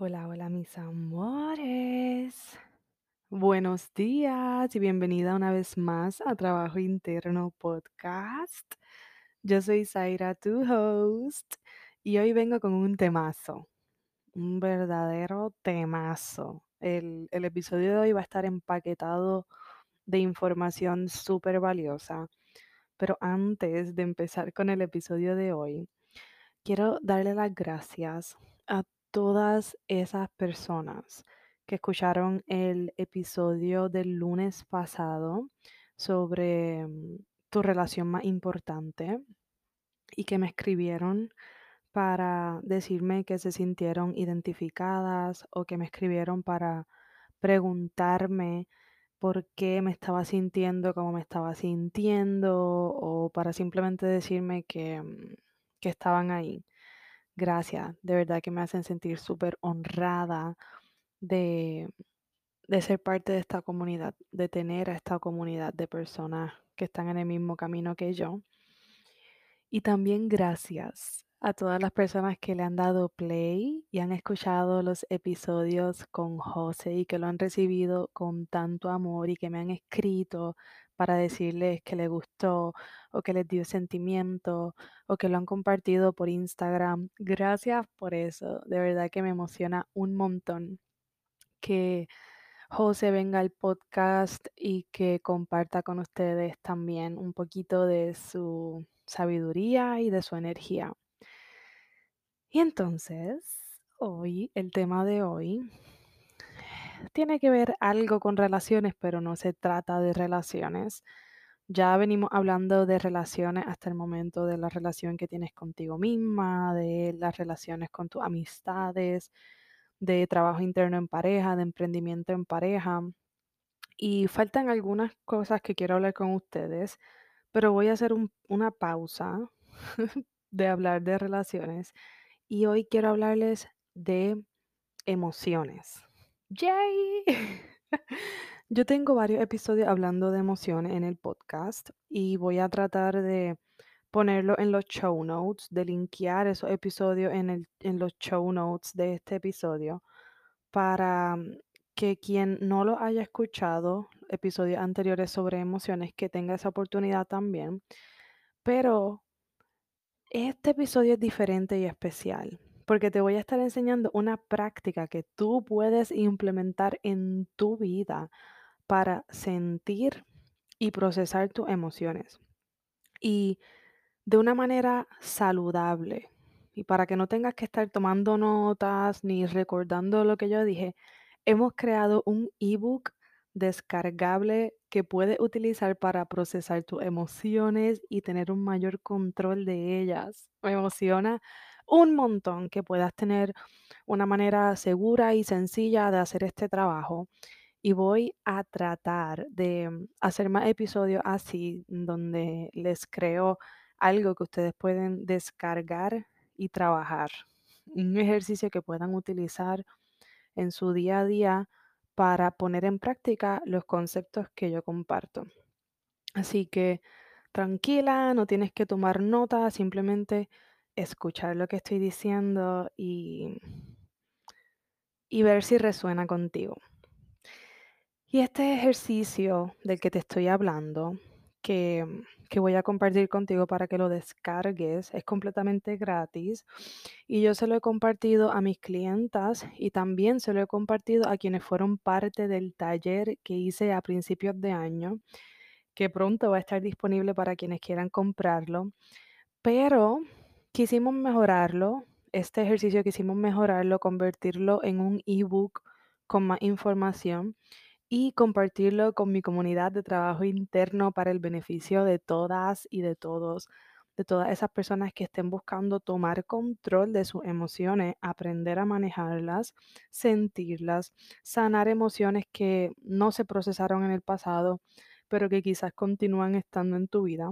Hola, hola mis amores. Buenos días y bienvenida una vez más a Trabajo Interno Podcast. Yo soy Zaira, tu host, y hoy vengo con un temazo, un verdadero temazo. El, el episodio de hoy va a estar empaquetado de información súper valiosa. Pero antes de empezar con el episodio de hoy, quiero darle las gracias a todas esas personas que escucharon el episodio del lunes pasado sobre mm, tu relación más importante y que me escribieron para decirme que se sintieron identificadas o que me escribieron para preguntarme por qué me estaba sintiendo como me estaba sintiendo o para simplemente decirme que, mm, que estaban ahí. Gracias, de verdad que me hacen sentir súper honrada de, de ser parte de esta comunidad, de tener a esta comunidad de personas que están en el mismo camino que yo. Y también gracias a todas las personas que le han dado play y han escuchado los episodios con José y que lo han recibido con tanto amor y que me han escrito para decirles que les gustó o que les dio sentimiento o que lo han compartido por Instagram. Gracias por eso. De verdad que me emociona un montón que José venga al podcast y que comparta con ustedes también un poquito de su sabiduría y de su energía. Y entonces, hoy, el tema de hoy tiene que ver algo con relaciones, pero no se trata de relaciones. Ya venimos hablando de relaciones hasta el momento, de la relación que tienes contigo misma, de las relaciones con tus amistades, de trabajo interno en pareja, de emprendimiento en pareja. Y faltan algunas cosas que quiero hablar con ustedes, pero voy a hacer una pausa de hablar de relaciones y hoy quiero hablarles de emociones. ¡Yay! Yo tengo varios episodios hablando de emociones en el podcast y voy a tratar de ponerlo en los show notes, de linkear esos episodios en, el, en los show notes de este episodio para mm, que quien no lo haya escuchado, episodios anteriores sobre emociones, que tenga esa oportunidad también. Pero este episodio es diferente y especial porque te voy a estar enseñando una práctica que tú puedes implementar en tu vida para sentir y procesar tus emociones. Y de una manera saludable y para que no tengas que estar tomando notas ni recordando lo que yo dije, hemos creado un ebook descargable que puedes utilizar para procesar tus emociones y tener un mayor control de ellas. Me emociona un montón que puedas tener una manera segura y sencilla de hacer este trabajo. Y voy a tratar de mm, hacer más episodios así, donde les creo algo que ustedes pueden descargar y trabajar. Un ejercicio que puedan utilizar en su día a día para poner en práctica los conceptos que yo comparto. Así que tranquila, no tienes que tomar nota, simplemente escuchar lo que estoy diciendo y, y ver si resuena contigo. Y este ejercicio del que te estoy hablando, que, que voy a compartir contigo para que lo descargues, es completamente gratis. Y yo se lo he compartido a mis clientas y también se lo he compartido a quienes fueron parte del taller que hice a principios de año, que pronto va a estar disponible para quienes quieran comprarlo. Pero quisimos mejorarlo, este ejercicio quisimos mejorarlo, convertirlo en un ebook con más información y compartirlo con mi comunidad de trabajo interno para el beneficio de todas y de todos, de todas esas personas que estén buscando tomar control de sus emociones, aprender a manejarlas, sentirlas, sanar emociones que no se procesaron en el pasado, pero que quizás continúan estando en tu vida.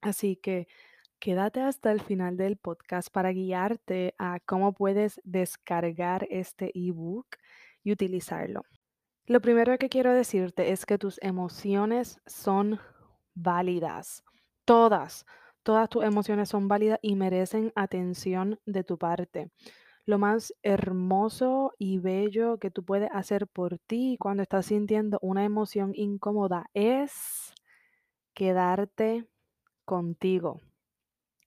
Así que quédate hasta el final del podcast para guiarte a cómo puedes descargar este ebook y utilizarlo. Lo primero que quiero decirte es que tus emociones son válidas. Todas, todas tus emociones son válidas y merecen atención de tu parte. Lo más hermoso y bello que tú puedes hacer por ti cuando estás sintiendo una emoción incómoda es quedarte contigo.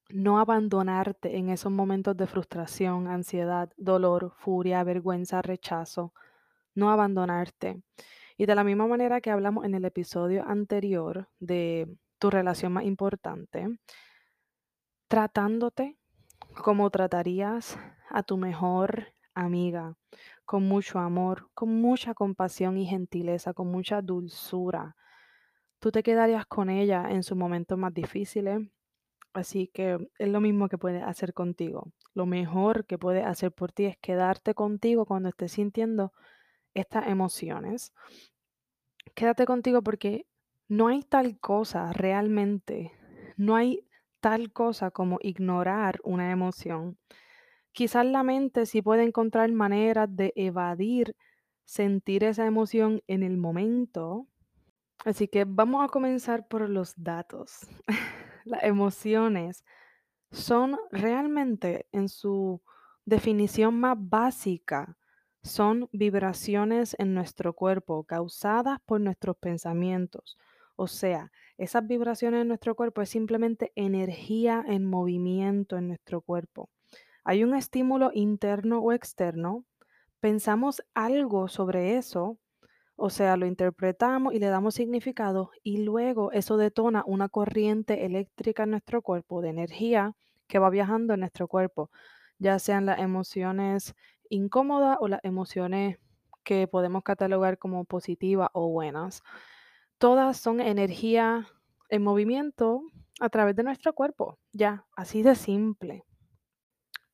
No abandonarte en esos momentos de frustración, ansiedad, dolor, furia, vergüenza, rechazo no abandonarte. Y de la misma manera que hablamos en el episodio anterior de tu relación más importante, tratándote como tratarías a tu mejor amiga, con mucho amor, con mucha compasión y gentileza, con mucha dulzura. Tú te quedarías con ella en sus momentos más difíciles, así que es lo mismo que puedes hacer contigo. Lo mejor que puedes hacer por ti es quedarte contigo cuando estés sintiendo estas emociones, quédate contigo porque no hay tal cosa realmente, no hay tal cosa como ignorar una emoción. Quizás la mente sí puede encontrar maneras de evadir sentir esa emoción en el momento. Así que vamos a comenzar por los datos. Las emociones son realmente en su definición más básica son vibraciones en nuestro cuerpo causadas por nuestros pensamientos. O sea, esas vibraciones en nuestro cuerpo es simplemente energía en movimiento en nuestro cuerpo. Hay un estímulo interno o externo, pensamos algo sobre eso, o sea, lo interpretamos y le damos significado y luego eso detona una corriente eléctrica en nuestro cuerpo de energía que va viajando en nuestro cuerpo, ya sean las emociones incómodas o las emociones que podemos catalogar como positivas o buenas. Todas son energía en movimiento a través de nuestro cuerpo, ya, así de simple.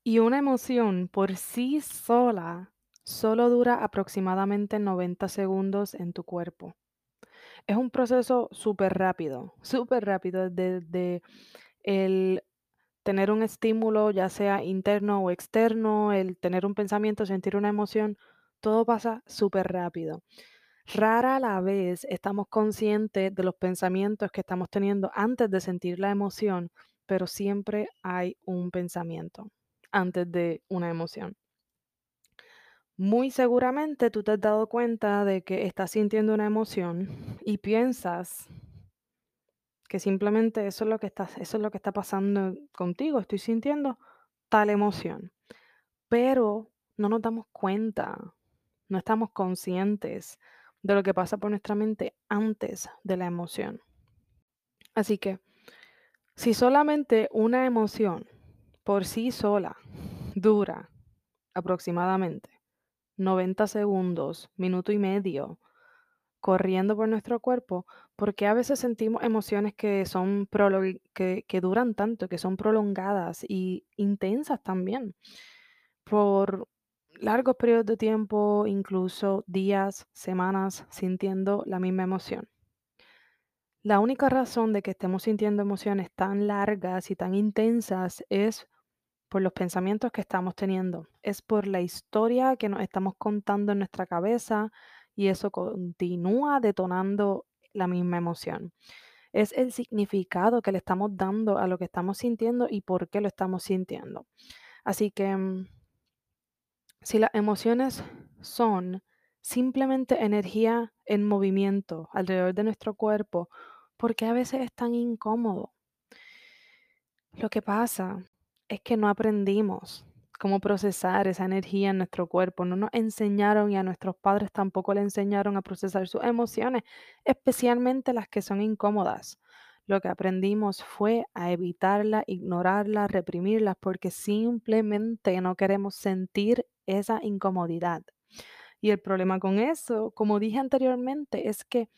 Y una emoción por sí sola solo dura aproximadamente 90 segundos en tu cuerpo. Es un proceso súper rápido, súper rápido desde el tener un estímulo, ya sea interno o externo, el tener un pensamiento, sentir una emoción, todo pasa súper rápido. Rara la vez estamos conscientes de los pensamientos que estamos teniendo antes de sentir la emoción, pero siempre hay un pensamiento antes de una emoción. Muy seguramente tú te has dado cuenta de que estás sintiendo una emoción y piensas que simplemente eso es lo que está, eso es lo que está pasando contigo, estoy sintiendo tal emoción. Pero no nos damos cuenta, no estamos conscientes de lo que pasa por nuestra mente antes de la emoción. Así que, si solamente una emoción por sí sola dura aproximadamente 90 segundos, minuto y medio, corriendo por nuestro cuerpo, porque a veces sentimos emociones que son que, que duran tanto, que son prolongadas y intensas también, por largos periodos de tiempo, incluso días, semanas, sintiendo la misma emoción. La única razón de que estemos sintiendo emociones tan largas y tan intensas es por los pensamientos que estamos teniendo, es por la historia que nos estamos contando en nuestra cabeza y eso continúa detonando la misma emoción. Es el significado que le estamos dando a lo que estamos sintiendo y por qué lo estamos sintiendo. Así que mm, si las emociones son simplemente energía en movimiento alrededor de nuestro cuerpo, ¿por qué a veces es tan incómodo? Lo que pasa es que no aprendimos cómo procesar esa energía en nuestro cuerpo. No nos enseñaron y a nuestros padres tampoco le enseñaron a procesar sus emociones, especialmente las que son incómodas. Lo que aprendimos fue a evitarlas, ignorarlas, reprimirlas, porque simplemente no queremos sentir esa incomodidad. Y el problema con eso, como dije anteriormente, es que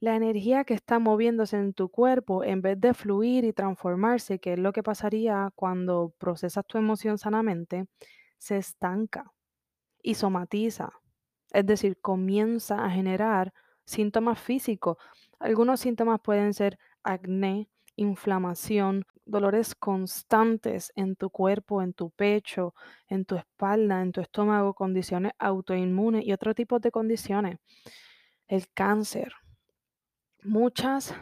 la energía que está moviéndose en tu cuerpo, en vez de fluir y transformarse, que es lo que pasaría cuando procesas tu emoción sanamente, se estanca y somatiza. Es decir, comienza a generar síntomas físicos. Algunos síntomas pueden ser acné, inflamación, dolores constantes en tu cuerpo, en tu pecho, en tu espalda, en tu estómago, condiciones autoinmunes y otro tipo de condiciones. El cáncer, muchas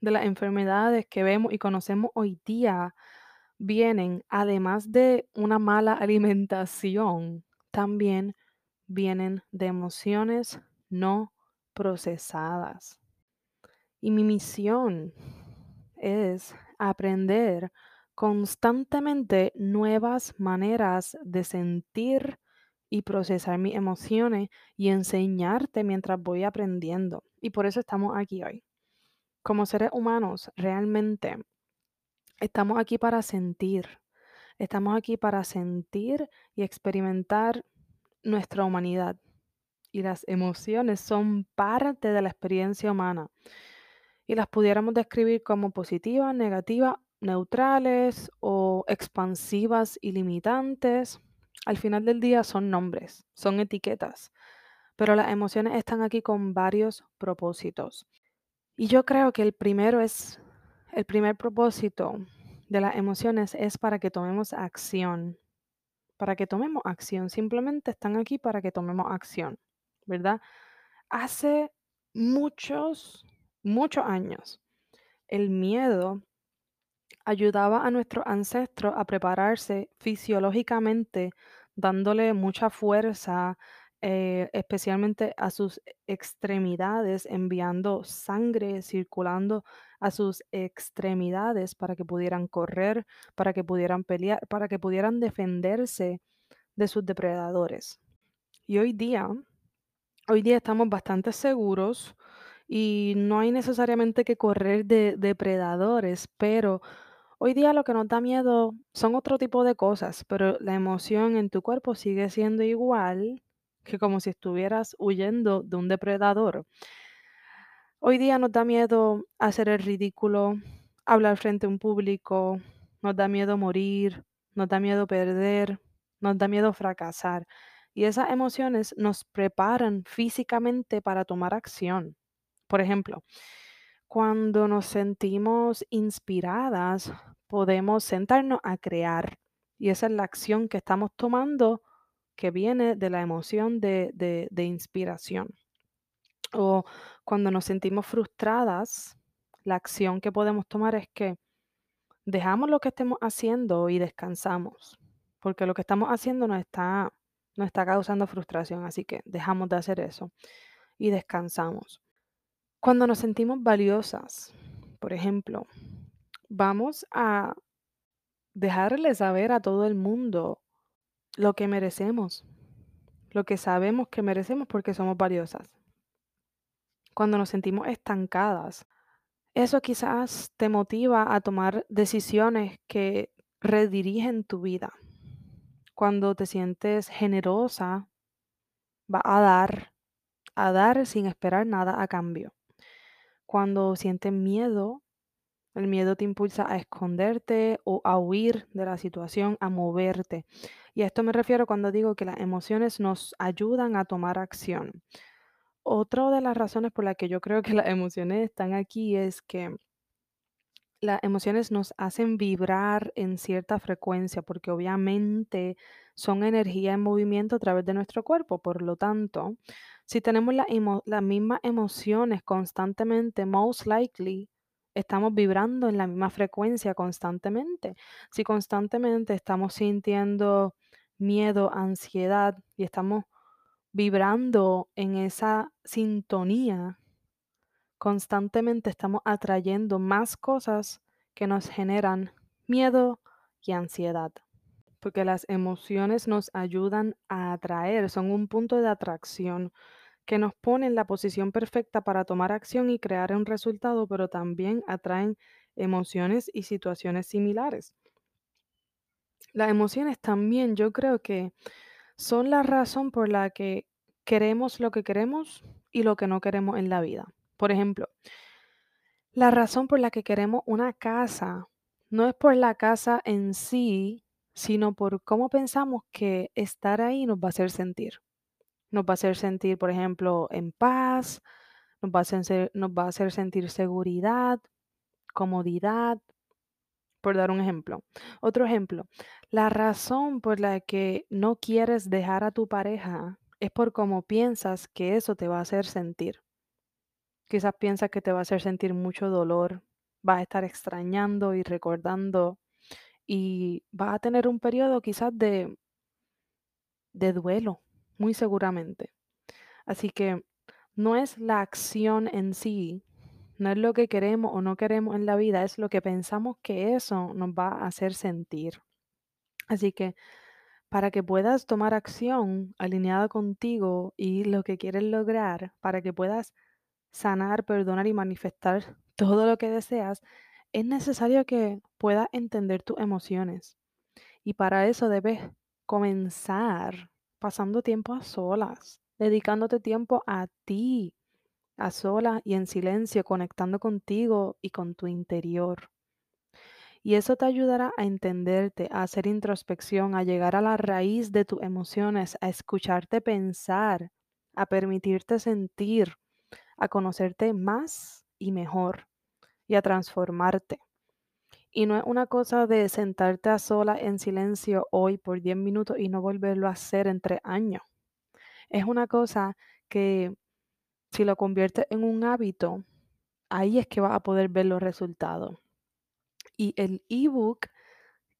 de las enfermedades que vemos y conocemos hoy día vienen, además de una mala alimentación, también vienen de emociones no procesadas. Y mi misión es aprender constantemente nuevas maneras de sentir y procesar mis emociones y enseñarte mientras voy aprendiendo. Y por eso estamos aquí hoy. Como seres humanos, realmente estamos aquí para sentir. Estamos aquí para sentir y experimentar nuestra humanidad. Y las emociones son parte de la experiencia humana. Y las pudiéramos describir como positivas, negativas, neutrales o expansivas y limitantes. Al final del día son nombres, son etiquetas, pero las emociones están aquí con varios propósitos. Y yo creo que el primero es, el primer propósito de las emociones es para que tomemos acción, para que tomemos acción, simplemente están aquí para que tomemos acción, ¿verdad? Hace muchos, muchos años, el miedo ayudaba a nuestros ancestros a prepararse fisiológicamente, dándole mucha fuerza, eh, especialmente a sus extremidades, enviando sangre circulando a sus extremidades para que pudieran correr, para que pudieran pelear, para que pudieran defenderse de sus depredadores. Y hoy día, hoy día estamos bastante seguros y no hay necesariamente que correr de depredadores, pero Hoy día lo que nos da miedo son otro tipo de cosas, pero la emoción en tu cuerpo sigue siendo igual que como si estuvieras huyendo de un depredador. Hoy día nos da miedo hacer el ridículo, hablar frente a un público, nos da miedo morir, nos da miedo perder, nos da miedo fracasar. Y esas emociones nos preparan físicamente para tomar acción. Por ejemplo, cuando nos sentimos inspiradas, podemos sentarnos a crear. Y esa es la acción que estamos tomando que viene de la emoción de, de inspiración. O cuando nos sentimos frustradas, la acción que podemos tomar es que dejamos lo que estemos haciendo y descansamos, porque lo que estamos haciendo nos está, nos está causando frustración, así que dejamos de hacer eso y descansamos. Cuando nos sentimos valiosas, por ejemplo, vamos a dejarle saber a todo el mundo lo que merecemos, lo que sabemos que merecemos porque somos valiosas. Cuando nos sentimos estancadas, eso quizás te motiva a tomar decisiones que redirigen tu vida. Cuando te sientes generosa, va a dar, a dar sin esperar nada a cambio. Cuando sientes miedo, el miedo te impulsa a esconderte o a huir de la situación, a moverte. Y a esto me refiero cuando digo que las emociones nos ayudan a tomar acción. Otra de las razones por las que yo creo que las emociones están aquí es que las emociones nos hacen vibrar en cierta frecuencia porque obviamente son energía en movimiento a través de nuestro cuerpo. Por lo tanto, si tenemos la emo- las mismas emociones constantemente, most likely estamos vibrando en la misma frecuencia constantemente. Si constantemente estamos sintiendo miedo, ansiedad y estamos vibrando en esa sintonía, constantemente estamos atrayendo más cosas que nos generan miedo y ansiedad. Porque las emociones nos ayudan a atraer, son un punto de atracción que nos pone en la posición perfecta para tomar acción y crear un resultado, pero también atraen emociones y situaciones similares. Las emociones también yo creo que son la razón por la que queremos lo que queremos y lo que no queremos en la vida. Por ejemplo, la razón por la que queremos una casa no es por la casa en sí, sino por cómo pensamos que estar ahí nos va a hacer sentir. Nos va a hacer sentir, por ejemplo, en paz, nos va a hacer, nos va a sentir seguridad, comodidad, por dar un ejemplo. Otro ejemplo, la razón por la que no quieres dejar a tu pareja es por cómo piensas que eso te va a hacer sentir. Quizás piensas que te va a hacer sentir mucho dolor, vas a estar extrañando y recordando y vas a tener un periodo quizás de, de duelo, muy seguramente. Así que no es la acción en sí, no es lo que queremos o no queremos en la vida, es lo que pensamos que eso nos va a hacer sentir. Así que para que puedas tomar acción alineada contigo y lo que quieres lograr, para que puedas sanar, perdonar y manifestar todo lo que deseas, es necesario que puedas entender tus emociones. Y para eso debes comenzar pasando tiempo a solas, dedicándote tiempo a ti, a solas y en silencio, conectando contigo y con tu interior. Y eso te ayudará a entenderte, a hacer introspección, a llegar a la raíz de tus emociones, a escucharte pensar, a permitirte sentir, a conocerte más y mejor y a transformarte. Y no es una cosa de sentarte a sola en silencio hoy por 10 minutos y no volverlo a hacer en tres años. Es una cosa que si lo conviertes en un hábito, ahí es que vas a poder ver los resultados. Y el ebook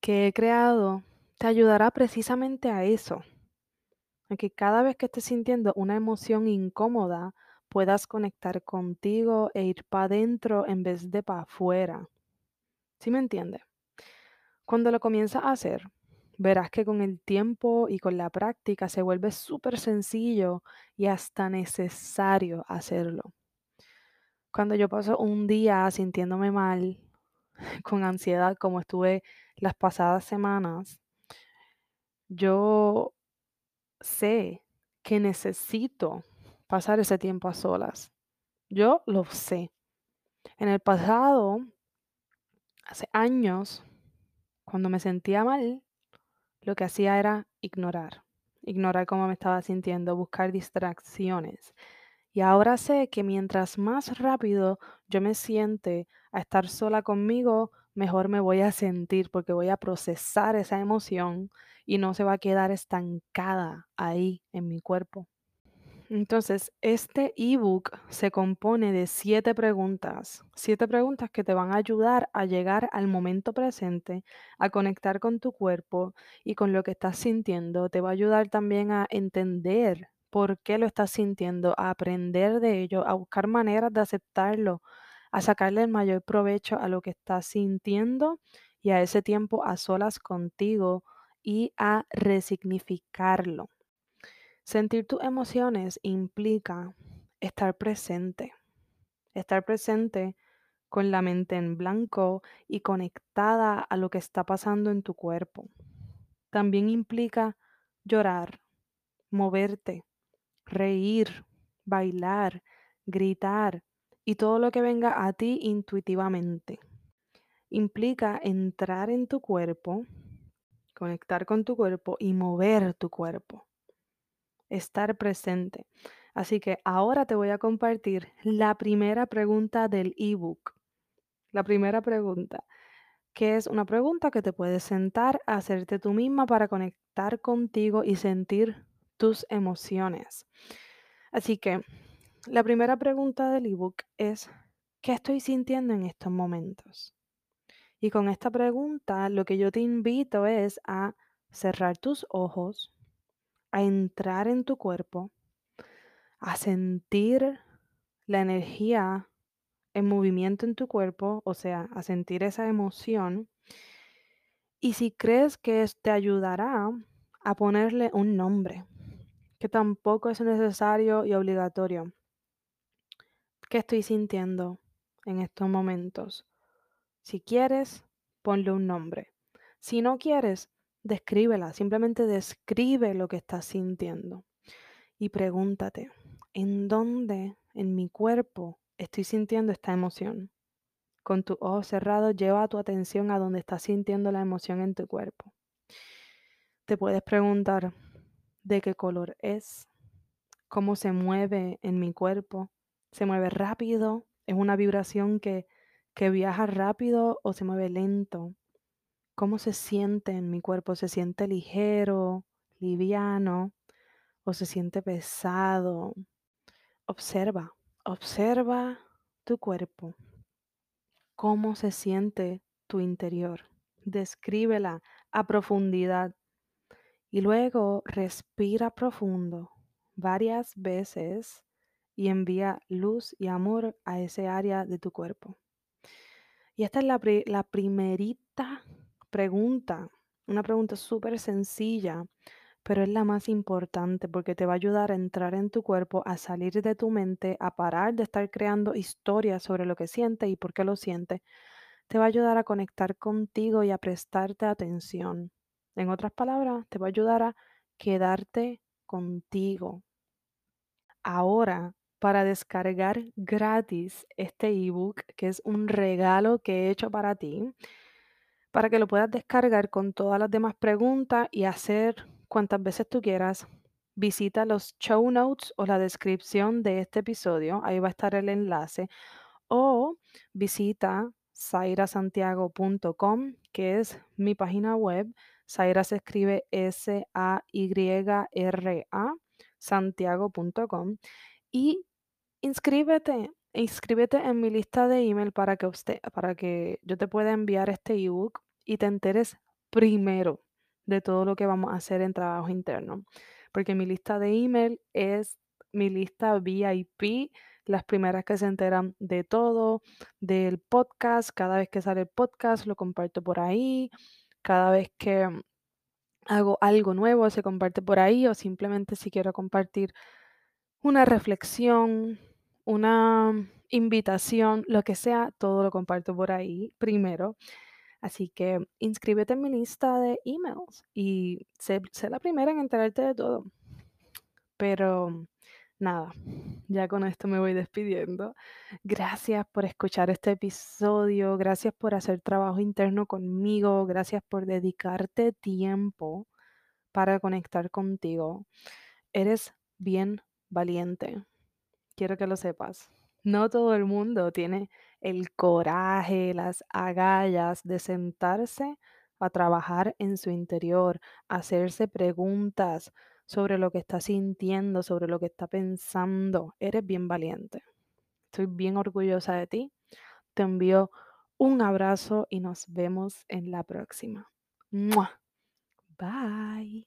que he creado te ayudará precisamente a eso. A que cada vez que estés sintiendo una emoción incómoda, puedas conectar contigo e ir para adentro en vez de para afuera. ¿Sí me entiendes? Cuando lo comienzas a hacer, verás que con el tiempo y con la práctica se vuelve súper sencillo y hasta necesario hacerlo. Cuando yo paso un día sintiéndome mal, con ansiedad, como estuve las pasadas semanas, yo sé que necesito pasar ese tiempo a solas. Yo lo sé. En el pasado, hace años, cuando me sentía mal, lo que hacía era ignorar, ignorar cómo me estaba sintiendo, buscar distracciones. Y ahora sé que mientras más rápido yo me siente a estar sola conmigo, mejor me voy a sentir porque voy a procesar esa emoción y no se va a quedar estancada ahí en mi cuerpo. Entonces, este ebook se compone de siete preguntas, siete preguntas que te van a ayudar a llegar al momento presente, a conectar con tu cuerpo y con lo que estás sintiendo. Te va a ayudar también a entender por qué lo estás sintiendo, a aprender de ello, a buscar maneras de aceptarlo, a sacarle el mayor provecho a lo que estás sintiendo y a ese tiempo a solas contigo y a resignificarlo. Sentir tus emociones implica estar presente, estar presente con la mente en blanco y conectada a lo que está pasando en tu cuerpo. también implica llorar, moverte, reír, bailar, gritar y todo lo que venga a ti intuitivamente. Implica entrar en tu cuerpo, conectar con tu cuerpo y mover tu cuerpo. Estar presente. Así que ahora te voy a compartir la primera pregunta del ebook. La primera pregunta, que es una pregunta que te puedes sentar a hacerte tú misma para conectar contigo y sentir tus emociones. Así que la primera pregunta del ebook es, ¿qué estoy sintiendo en estos momentos? Y con esta pregunta lo que yo te invito es a cerrar tus ojos, a entrar en tu cuerpo, a sentir la energía en movimiento en tu cuerpo, o sea, a sentir esa emoción. Y si crees que te ayudará a ponerle un nombre, que tampoco es necesario y obligatorio. ¿Qué estoy sintiendo en estos momentos? Si quieres, ponle un nombre. Si no quieres, descríbela. Simplemente describe lo que estás sintiendo. Y pregúntate, ¿en dónde en mi cuerpo estoy sintiendo esta emoción? Con tus ojos cerrados, lleva tu atención a donde estás sintiendo la emoción en tu cuerpo. Te puedes preguntar de qué color es, cómo se mueve en mi cuerpo. ¿Se mueve rápido? ¿Es una vibración que que viaja rápido o se mueve lento. ¿Cómo se siente en mi cuerpo? ¿Se siente ligero, liviano o se siente pesado? Observa, observa tu cuerpo. ¿Cómo se siente tu interior? Descríbela a profundidad y luego respira profundo varias veces y envía luz y amor a ese área de tu cuerpo. Y esta es la, la primerita pregunta, una pregunta súper sencilla, pero es la más importante porque te va a ayudar a entrar en tu cuerpo, a salir de tu mente, a parar de estar creando historias sobre lo que sientes y por qué lo sientes. Te va a ayudar a conectar contigo y a prestarte atención. En otras palabras, te va a ayudar a quedarte contigo. Ahora para descargar gratis este ebook, que es un regalo que he hecho para ti, para que lo puedas descargar con todas las demás preguntas y hacer cuantas veces tú quieras. Visita los show notes o la descripción de este episodio, ahí va a estar el enlace, o visita sairasantiago.com, que es mi página web. Saira se escribe S-A-Y-R-A, santiago.com. Y inscríbete, inscríbete en mi lista de email para que usted, para que yo te pueda enviar este ebook y te enteres primero de todo lo que vamos a hacer en trabajo interno. Porque mi lista de email es mi lista VIP, las primeras que se enteran de todo, del podcast, cada vez que sale el podcast lo comparto por ahí, cada vez que hago algo nuevo se comparte por ahí o simplemente si quiero compartir una reflexión, una invitación, lo que sea, todo lo comparto por ahí primero. Así que inscríbete en mi lista de emails y sé, la primera en enterarte de todo. Pero nada, ya con esto me voy despidiendo. Gracias por escuchar este episodio, gracias por hacer trabajo interno conmigo, gracias por dedicarte tiempo para conectar contigo. Eres bien valiente. Quiero que lo sepas. No todo el mundo tiene el coraje, las agallas de sentarse a trabajar en su interior, hacerse preguntas sobre lo que está sintiendo, sobre lo que está pensando. Eres bien valiente. Estoy bien orgullosa de ti. Te envío un abrazo y nos vemos en la próxima. Bye.